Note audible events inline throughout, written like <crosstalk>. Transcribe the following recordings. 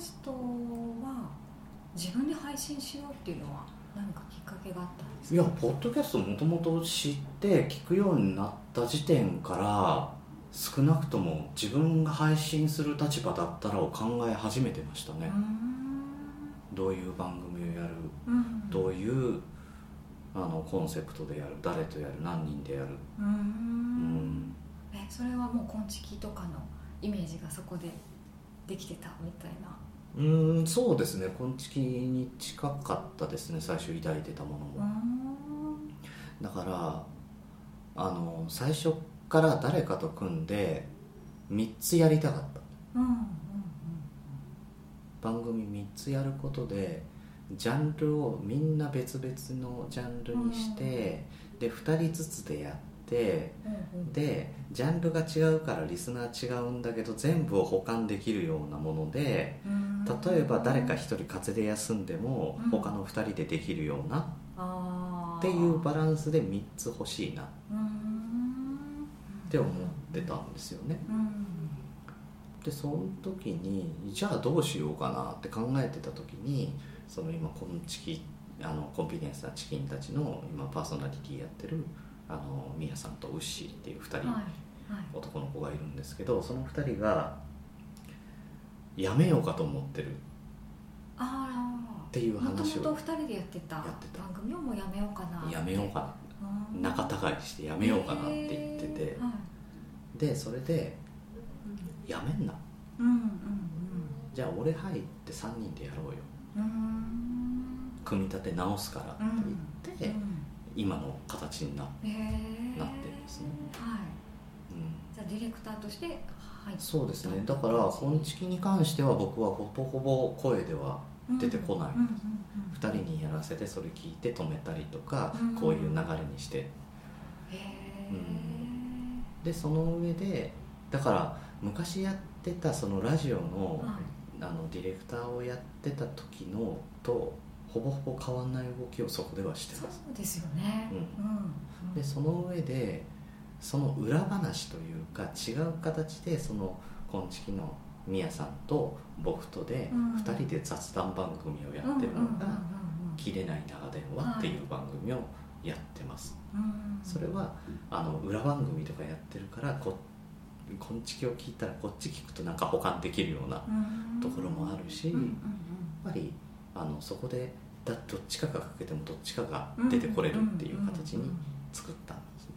ストは自分で配信しようっていうのは何かきっかけがあったんですか？いやポッドキャストもともと知って聞くようになった時点から少なくとも自分が配信する立場だったらを考え始めてましたね、どういう番組をやる、うん。どういうあのコンセプトでやる誰とやる何人でやる。ううん。ん。えそれはもう昆虫とかのイメージがそこでできてたみたいな？うーんそうですね。昆虫に近かったですね。最初抱いてたものも、だからあの最初から誰かと組んで3つやりたかった。うんうん番組3つやることでジャンルをみんな別々のジャンルにして、で2人ずつでやってうんうん。でジャンルが違うからリスナー違うんだけど全部を補完できるようなものでうん例えば誰か1人風邪で休んでもうん。他の2人でできるようなっていうバランスで3つ欲しいな。っうん。て思ってたんですよね。うん。でその時にじゃあどうしようかなって考えてた時にその今コンチキあのコンビニエンスなチキンたちの今パーソナリティやってるあのミヤさんとウッシーっていう2人、はいはい。男の子がいるんですけどその2人がやめようかと思ってる。っあていうあもと話をもと二人でやってたやってた。番組をもうやめようかなやめようかうんな仲違いしてやめようかなって言ってて。はい。でそれでやめんな。うんうんじゃあ俺入って3人でやろうよ。うんうん。組み立て直すからって言って、うん今の形にななってるんですね。はい。うん。じゃあディレクターとして入そうですね。だから本チキに関しては僕はほぼほぼ声では出てこない。うんうんうん2人にやらせてそれ聞いて止めたりとか、うんこういう流れにして。へえでその上でだから昔やってたそのラジオの,、はい。あのディレクターをやってた時のとほぼほぼ変わんない動きをそこではしてそます。うですよね。うん。うん。でその上でその裏話というか違う形でその「こんちき」のみやさんと僕とでうん。2人で雑談番組をやってるのが「切れない長電話」っていう番組をやってます。それはあの裏番組とかやってるからここんちきを聞いたらこっち聞くとなんか補完できるようなやっところもあるしうんうんうん。ぱりあのそこでだどっちかがかけてもどっちかが出てこれるっていう形に作ったんです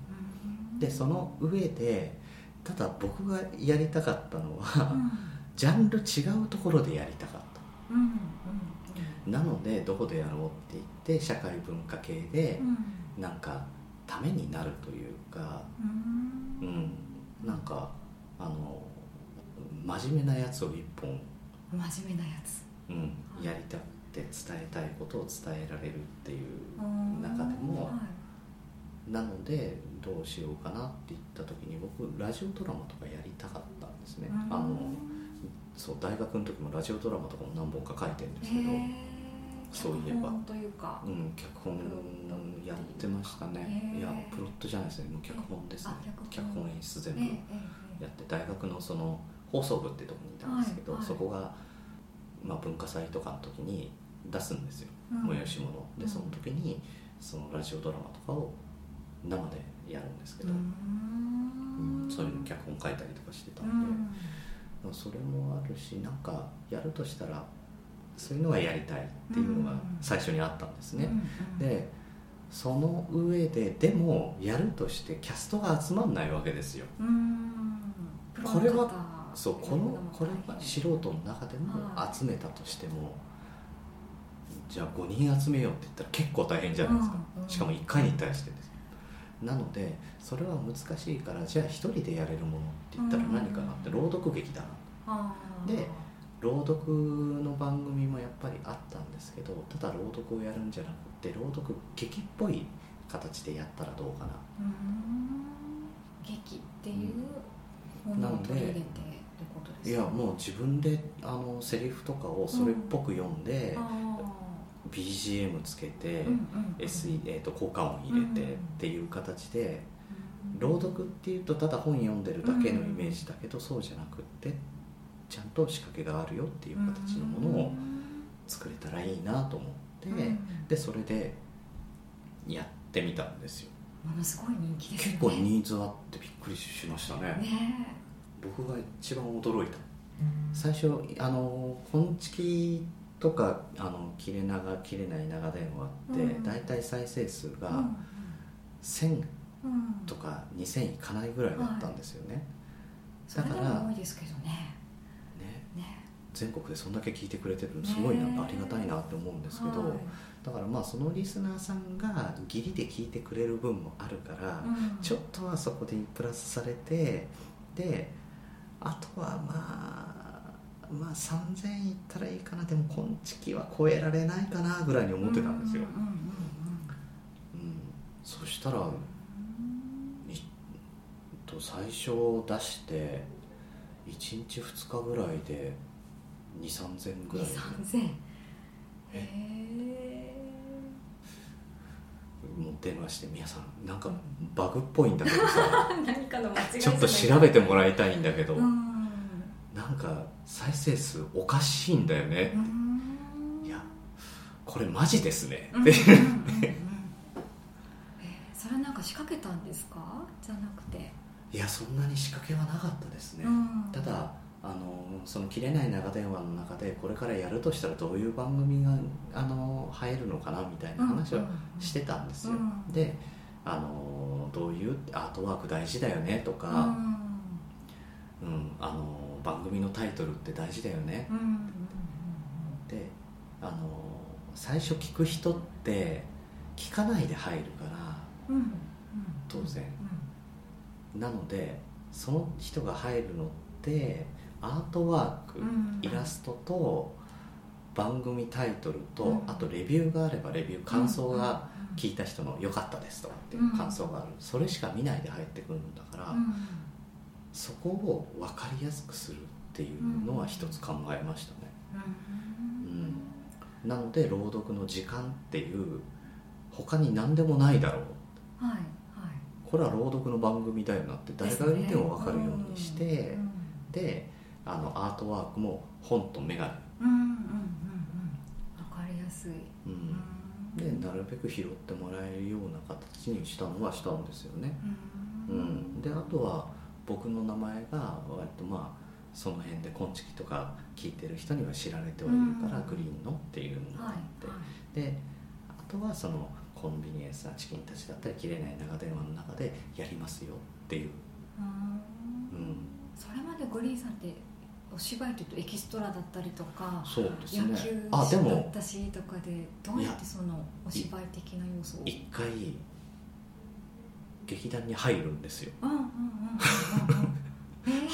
でその上でただ僕がやりたかったのは、うん。ジャンル違うところでやりたかった。なのでどこでやろうって言って社会文化系でうん。なんかためになるというかうん。うん。なんかあの真面目なやつを一本、真面目なやつ。うん、やりたくて伝えたいことを伝えられるっていううん中でもはい。なのでどうしようかなって言った時に僕ラジオドラマとかやりたかったんですね。あのそう大学の時もラジオドラマとかも何本か書いてるんですけど、そういえば。というか。うん、脚本やってましたね。いやプロットじゃないですね。もう脚本ですね。あ脚本。演出全部やって大学のその放送部ってとこにいたんですけど、はいはい。そこが、まあ、文化祭とかの時に出すんですよ、うん。催し物でうん。その時にそのラジオドラマとかを生でやるんですけど、そういうの脚本書いたりとかしてたうん。で、それもあるしなんかやるとしたらそういうのはやりたいっていうのが最初にあったんですね、うんでその上ででもやるとしてキャストが集まんないわけですよ。うん。これはそうこのこれは素人の中でもはい集めたとしてもじゃあ5人集めようって言ったら結構大変じゃないですか、しかも1回に対してですよ。なのでそれは難しいからじゃあ1人でやれるものって言ったら何かなって朗読劇だなあー。で朗読の番組もやっぱりあったんですけどただ朗読をやるんじゃなくて朗読劇っぽい形でやったらどうかな。うん。劇っていうものを取り入れてってことですか？いやもう自分であのセリフとかをそれっぽく読んで、あ BGM つけて、ーうんうん。SE えー、と効果音入れてっていう形で、うん朗読っていうとただ本読んでるだけのイメージだけど、そうじゃなくってちゃんと仕掛けがあるよっていう形のものを作れたらいいなと思って、うんでそれでやってみたんですよ。ものすごい人気ね。結構ニーズあってびっくりしましたね。ね。僕が一番驚いた。最初あの「こんちき」とかあの切れ長切れない長電話って、うん。大体再生数がうん1000うん。とか2000いかないぐらいだったんですよね、それでだからも多いですけどね。ね。ね。全国でそんだけ聞いてくれてるのすごいなんかありがたいなって思うんですけど、はい。だからまあそのリスナーさんが義理で聞いてくれる分もあるから、うん。ちょっとはそこでプラスされてであとはまあまあ3000いったらいいかな。でも今月は超えられないかなぐらいに思ってたんですよ、そしたらいと最初出して1日2日ぐらいで2 3 0 0 0ぐらい。2 3 0 0へえ？もう電話して「宮さんなんかバグっぽいんだけどさ。<laughs> 何かの間違い。ちょっと調べてもらいたいんだけど、うんなんか再生数おかしいんだよね。う、ん。いやこれマジですね、うんうんでう <laughs> それなんか仕掛けたんですか？じゃなくて。いやそんなに仕掛けはなかったですね、うん。ただあのその切れない長電話の中でこれからやるとしたらどういう番組があの入るのかなみたいな話はしてたんですよ、うん。であのどういうアートワーク大事だよねとうか、ん。うんあの番組のタイトルって大事だよね。うんうんであの最初聞く人って聞かないで入るからうんうん。当然。うなのでその人が入るのってアートワーク、うんイラストと番組タイトルと、うん。あとレビューがあればレビュー感想がうん聞いた人の良かったですとかっていう感想がある、それしか見ないで入ってくるんだから、うんそこを分かりやすくするっていうのは一つ考えましたね、うん。なので朗読の時間っていう他に何でもないだろう。はいはい。これは朗読の番組だよなって誰が見ても分かるようにして、うん。であのアートワークも本と眼鏡、うんうんうんうん。わかりやすい。うん、でなるべく拾ってもらえるような形にしたのはしたんですよね、ううんん、であとは僕の名前が割とまあその辺で「こんちき」とか聞いてる人には知られてはいるから、うん。グリーンのっていうのがあはいって、はいであとはそのコンビニエンスなチキンたちだったり切れない長電話の中でやりますよっていう、うんうん、それまでグリーンさんってお芝居というとエキストラだったりとかそうですね。野球だっもたしとかでどうやってそのお芝居的な要素を？一回劇団に入るんですよ。は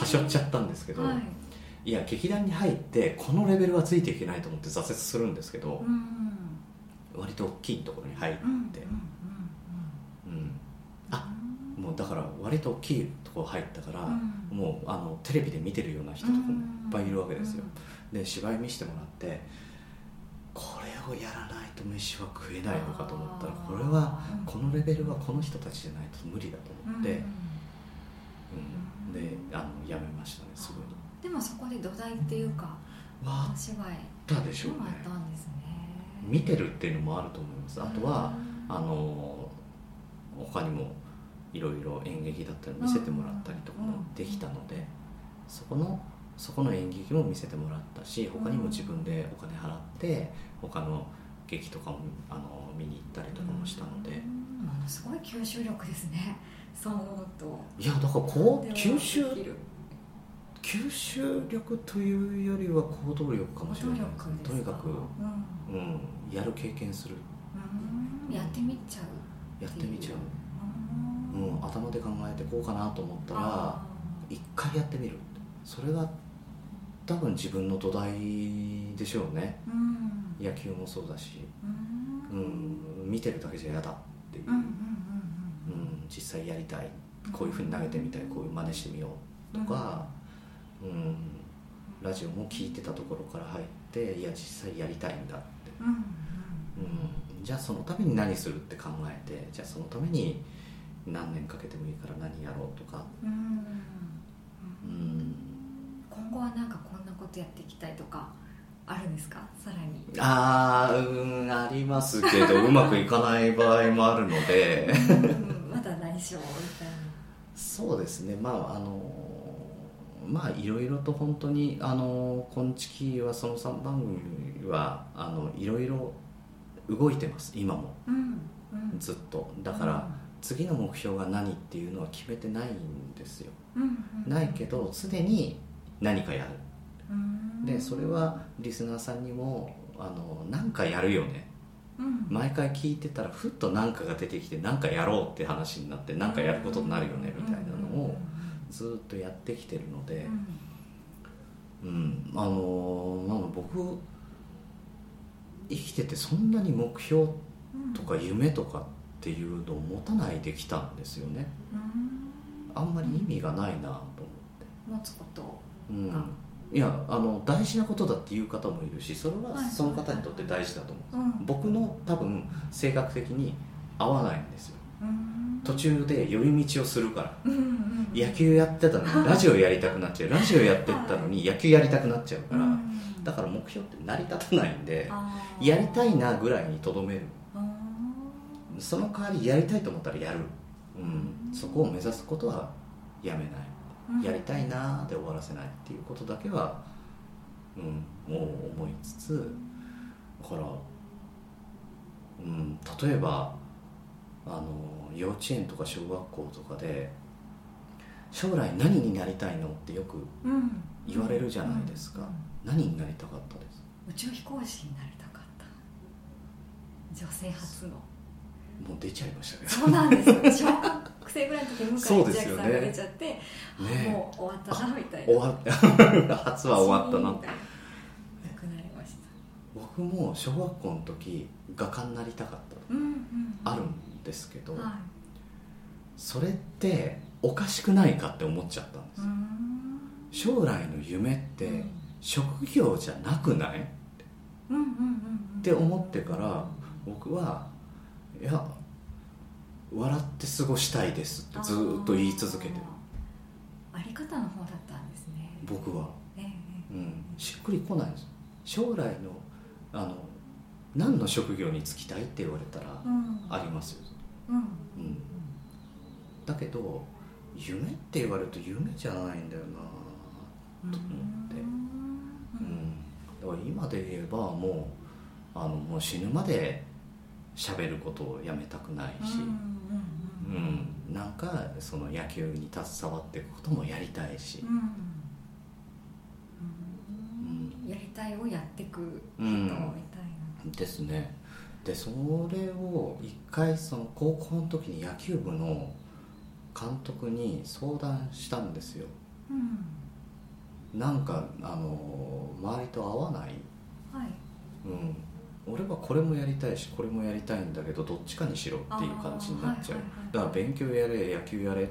しょっちゃったんですけど、はい。い、や劇団に入ってこのレベルはついていけないと思って挫折するんですけどう、ん割と大きいところに入って、あもうだから割と大きいところ入ったから、うん。もうあのテレビで見てるような人とかもいっぱいいるわけですよ、で芝居見せてもらってをやらないと飯は食えないのかと思ったらこれはこのレベルはこの人たちじゃないと無理だとうん思って、うん。うん。であのやめましたねすぐに。でもそこで土台っていうかわお芝居あったでしょうねもあったんですね。見てるっていうのもあると思います。あとはうん。あの他にもいろいろ演劇だったり見せてもらったりとかもできたのでそこのそこの演劇も見せてもらったし他にも自分でお金払って他の劇とかもあの見に行ったりとかもしたので。うん。ものすごい吸収力ですね。そう思うと。いやだからこう吸収吸収力というよりは行動力かもしれないですとにかく、うん。うん、やる経験する。うん。やってみちゃうやってみちゃう、うん。うん、頭で考えてこうかなと思ったらあ一回やってみる。それが多分自分の土台でしょうね。ーうん。野球もそうだし、ううん。ん、見てるだけじゃ嫌だっていう、うんうんうん実際やりたい。こういうふうに投げてみたい。こういう真似してみようとか、うん。ラジオも聞いてたところから入っていや実際やりたいんだって、うんうん。うん、じゃあそのために何するって考えてじゃあそのために何年かけてもいいから何やろうとか、うんうん。うん、今後はなんかこんなこことやっていきたいとかあるんですか？さらに。ああうんありますけどうまくいかない場合もあるので。まだ内緒みたいな。そうですね。まああのまあいろいろと本当にあの「こんちき」はその3番組はあのいろいろ動いてます。今も、うんうん、ずっと。だから、次の目標が何っていうのは決めてないんですよ、うんうんうん、ないけどすでに何かやる。うん。でそれはリスナーさんにもあの何かやるよね。うん。毎回聞いてたらふっと何かが出てきて何かやろうって話になって何かやることになるよねみたいなのをずっとやってきてるのでうん。うん。あのなんか僕生きててそんなに目標うん。とか夢とかっていうのを持たないできたんですよね。うん。あんまり意味がないなと思って。持つことうん。がいやあの大事なことだっていう方もいるしそれははいその方にとって大事だと思う、うん。僕の多分性格的に合わないんですよ。うん。途中で寄り道をするから。うんうんうん。野球やってたのに <laughs> ラジオやりたくなっちゃう。ラジオやってったのに野球やりたくなっちゃうから。うんだから目標って成り立たないんでやりたいなぐらいにとどめる。あその代わりやりたいと思ったらやる、うん、そこを目指すことはやめない。ーやりたいなーで終わらせないっていうことだけは、うん、もう思いつつだから、うん、例えばあの幼稚園とか小学校とかで将来何になりたいのってよくうん。言われるじゃないですか。何になりたかったです？宇宙飛行士になりたかった。女性初の。もう出ちゃいましたね。そうなんですよ。小 <laughs> 学生ぐらいの時に向井千秋さんが出ちゃって、あね。もう終わったなみたいな。終わった。<laughs> 初は終わったな。ななくなりました。僕も小学校の時画家になりたかった。うんうん。あるんですけど、はそれっておかしくないかって思っちゃったんです。い、うん。将来の夢って職業じゃなくない？っうんうんうんうん。て思ってから僕はいや笑って過ごしたいですってずーっと言い続けてる。あり方の方だったんですね。僕は、ええうん、しっくりこないんです。将来のあの何の職業に就きたいって言われたらうん。ありますよ、うん。うん、だけど夢って言われると夢じゃないんだよなと思って。うん、だから今で言えばもうあのもう死ぬまで喋ることをやめたくないし、うんなんかその野球に携わっていくこともやりたいし、うん。やりたいをやっていく人うんみたいな。ですね。でそれを一回その高校の時に野球部の監督に相談したんですよ。うん。なんかあの周りと合わない。はい。うん、俺はこれもやりたいしこれもやりたいんだけどどっちかにしろっていう感じになっちゃう、はいはいはいだから勉強やれ野球やれ。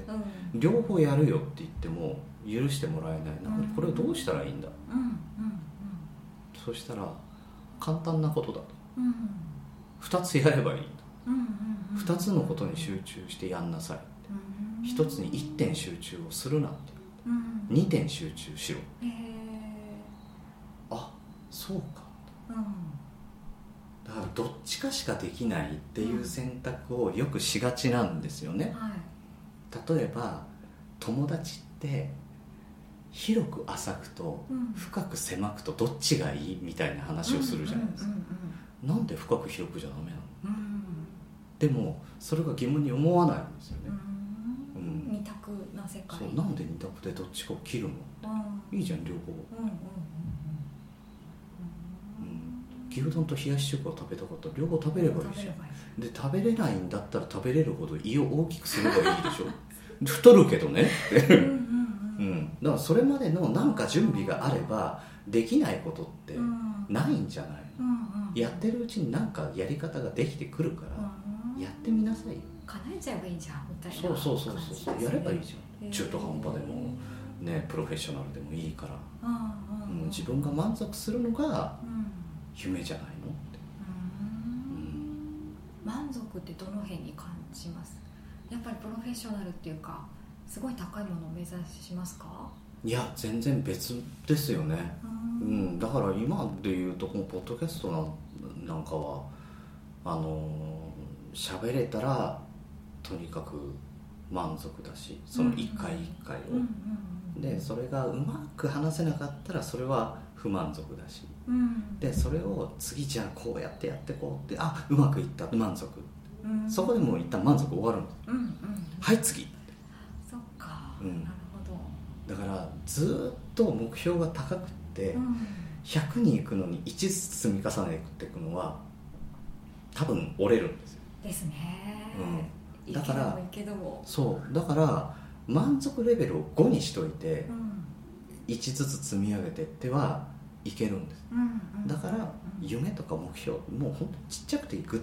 うん。両方やるよって言っても許してもらえない。な、うん。これをどうしたらいいんだ？うんうんそしたら簡単なことだと。うんうん。2つやればいいんだ。うんうんうん。2つのことに集中してやんなさいうん1つに1点集中をするなって。うん2点集中しろ。へえあそうか。うんだからどっちかしかできないっていう選択をよくしがちなんですよね、はい。例えば友達って広く浅くとうん。深く狭くとどっちがいいみたいな話をするじゃないですか、うんなんで深く広くじゃダメなの？うんうん。でもそれが疑問に思わないんですよね、うん。うん。二択な世界。そうなんで二択でどっちかを切るの？うん。いいじゃん両方、うんうんうん、牛丼と冷やし中華を食べたかったら両方食べればいいじゃん。んで食べれないんだったら食べれるほど胃を大きくすればいいでしょ。<laughs> 太るけどね。うんうんうん、だからそれまでの何か準備があればできないことってうん。ないんじゃないうんうん。やってるうちに何かやり方ができてくるからうんやってみなさいよ。叶えちゃえばいいじゃんみたいなそうそうそうそうやればいいじゃん。中途半端でもねプロフェッショナルでもいいから、うんううん。ん、自分が満足するのがうん夢じゃないの？って、うん。満足ってどの辺に感じます？やっぱりプロフェッショナルっていうかすごい高いものを目指しますか？いや全然別ですよね。うん。うん、だから今でいうとこのポッドキャストなんなんかはあのー喋れたらとにかく満足だしその一回一回を、でそれがうまく話せなかったらそれは不満足だし。うん。でそれを次じゃあこうやってやってこうってあうまくいった。満足。うん。そこでもう一旦満足終わるんですうんうん。はい次。そっか、うん。なるほど。だからずーっと目標が高くって、うん。100に行くのに1ずつ積み重ねていくのは多分折れるんですよ。ですね、うん。だからそう。だから満足レベルを5にしといてうん1ずつ積み上げていってはいけるんです。だからうん。夢とか目標もうほんとちっちゃくていいぐ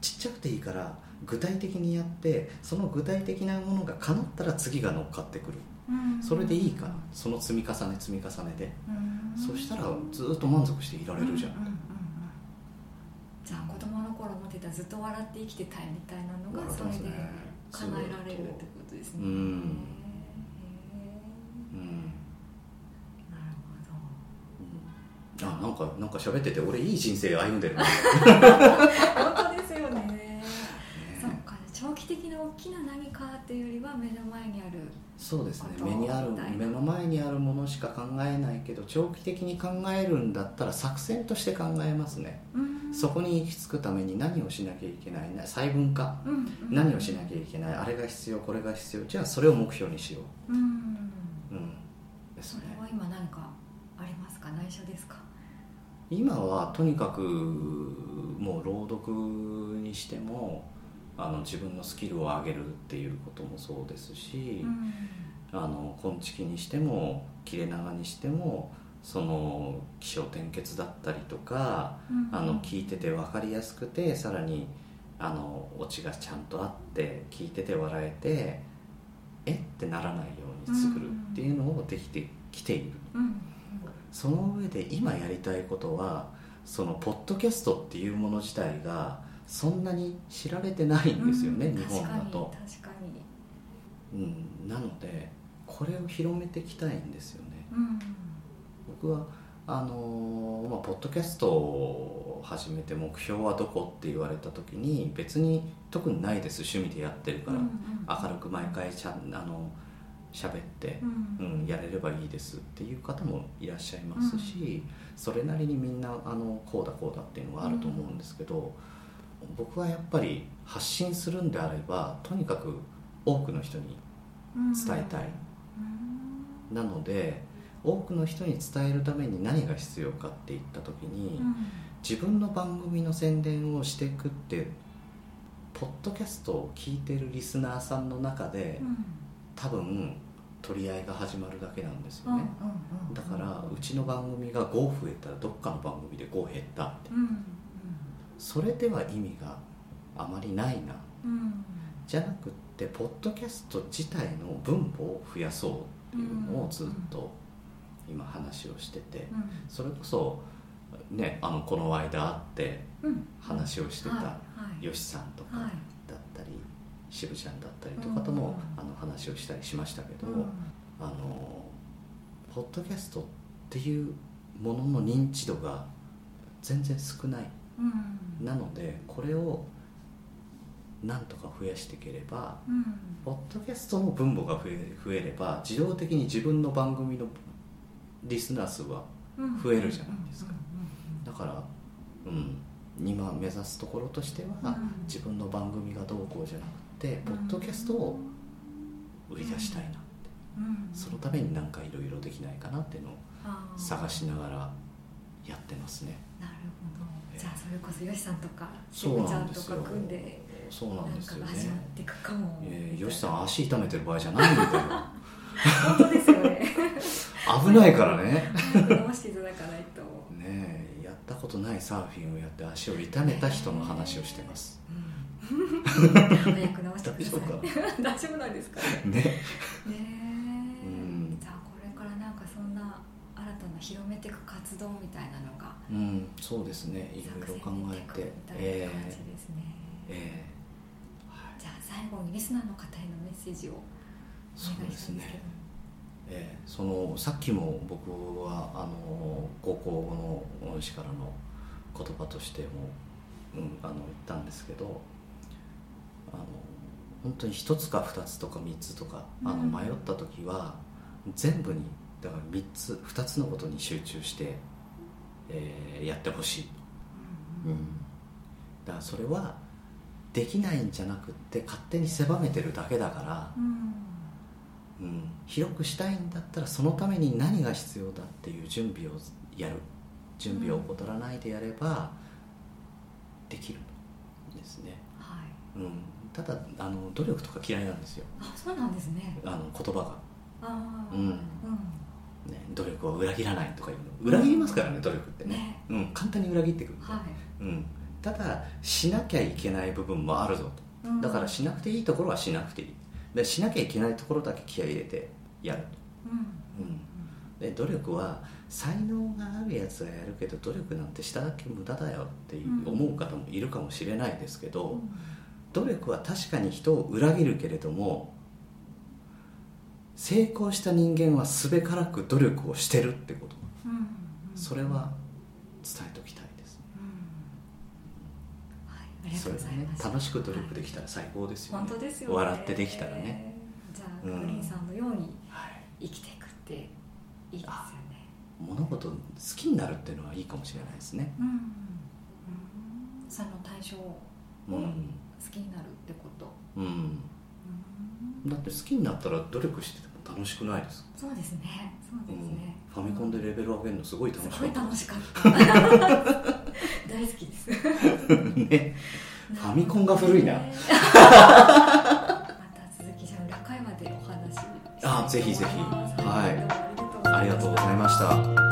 ちっちゃくていいから具体的にやってその具体的なものが叶ったら次が乗っかってくる。うんそれでいいからその積み重ね積み重ねで。うん。そしたらずっと満足していられるじゃん。じゃあ子供の頃思ってたずっと笑って生きてたいみたいなのがそれで叶えられるってことですね。うんなるほどあなんかなんか喋ってて俺いい人生歩んでるな。本当ですよね。そっか長期的な大きな何かっていうよりは目の前にあるそうですね。目にある目の前にあるものしか考えない。けど長期的に考えるんだったら作戦として考えますね。うん。そこに行き着くために何をしなきゃいけない。な細分化。うんうん。何をしなきゃいけない。あれが必要これが必要。じゃあそれを目標にしよう。ん。ううん。ですそれねは今何かありますか？内緒ですか？今はとにかくもう朗読にしてもあの自分のスキルを上げるっていうこともそうですし、うん。あの昆虫にしても切れ長にしてもその起承転結だったりとか、うん。あの聞いてて分かりやすくてさらにあのオチがちゃんとあって聞いてて笑えてえ？ってならないように作るっていうのをできてきている、うんその上で今やりたいことはそのポッドキャストっていうもの自体がそんなに知られてないんですよね、うん日本だと、確かにうん、なのでこれを広めていきたいんですよね。確かに僕はあのーまあ、ポッドキャストを始めて目標はどこって言われた時に別に特にないです。趣味でやってるから、うんうん明るく毎回ちゃんあの喋ってう、ん。うんやれればいいですっていう方もいらっしゃいますし、それなりにみんなあのこうだこうだっていうのがあると思うんですけど、僕はやっぱり発信するんであればとにかく多くの人にうん伝えたい、うん。なので多くの人に伝えるために何が必要かっていった時に、うん。自分の番組の宣伝をしていくってポッドキャストを聞いてるリスナーさんの中でうん。多分取り合いが始まるだけなんですよね、うんうんうんだからうちの番組が5増えたらどっかの番組で5減ったって。うんうんそれでは意味があまりないな。うん。じゃなくってポッドキャスト自体の分母を増やそうっていうのをずっと今話をしてて。うん。それこそねあのこの間会ってうん。話をしてたよしさんとか。はい渋ちゃんだったりとかともうん。あの話をしたりしましたけどうん。あのポッドキャストっていうものの認知度が全然少ないうん。なのでこれをなんとか増やしていければうん。ポッドキャストの分母が増え増えれば自動的に自分の番組のリスナー数はうん。増えるじゃないですか。うん。だからうん今目指すところとしては、うん。自分の番組がどうこうじゃなくてポッドキャストを売り出したいな。って、そのために何かいろいろできないかなっていうのを探しながらやってますね。なるほど。ええ。じゃあそれこそよしさんとかしそうぶちゃんとか組んでそうなんですよなんかが始まっねていくかもえーよしさん足痛めてる場合じゃないんだよ本当ですよね。<laughs> 危ないからね。早く直していただかないと。ねえやったことないサーフィンをやって足を痛めた人の話をしてます。うん <laughs> 早く直してください。大丈夫か？<laughs> 大丈夫なんですか？ね。ねねじゃあこれからなんかそんな新たな広めていく活動みたいなのがうんそうですね。いろいろ考えて。みたいえな感じですね、ええ。はい。じゃあ最後にリスナーの方へのメッセージをおそう願いですねしたいんですけど。えー、そのさっきも僕はあの高校の恩師からの言葉としても、うん、あの言ったんですけどあの本当に1つか2つとか3つとかあの迷った時は、全部にだから3つ2つのことに集中して、えー、やってほしい、うん、だからそれはできないんじゃなくって勝手に狭めてるだけだから、うん、うん、広くしたいんだったらそのために何が必要だっていう準備をやる。準備を怠らないでやればできるんですね、はい。うん、ただあの努力とか嫌いなんですよ。あそうなんですね。あの言葉が。あうん、うん。ね、努力を裏切らないとかいうの。裏切りますからね、努力ってね、ね、うん、簡単に裏切ってくる、はい。うん、ただしなきゃいけない部分もあるぞと、うん、だからしなくていいところはしなくていい。でしなきゃいけないところだけ気合い入れてやる。と、うん、うん、で努力は才能があるやつはやるけど努力なんてしただけ無駄だよって思う方もいるかもしれないですけど、努力は確かに人を裏切るけれども成功した人間はすべからく努力をしてるってこと、それは伝えておきたいです。ね、はい、それがね楽しく努力できたら最高ですよね、本当ですよ、ね、笑ってできたらね。じゃあグリーンさんのように生きていくっていいですよね、物事好きになるっていうのはいいかもしれないですね、うん、うん、その対象を好きになるってこと、うん、うん、だって好きになったら努力してても楽しくないですそうですね。そうですね、ファミコンでレベル上げるのすごい楽しかった。すごい楽しかった。<laughs> 大好きです。ね。ファミコンが古いな、また続きじゃ裏会話でお話あぜひぜひ。はい。ありがとうございました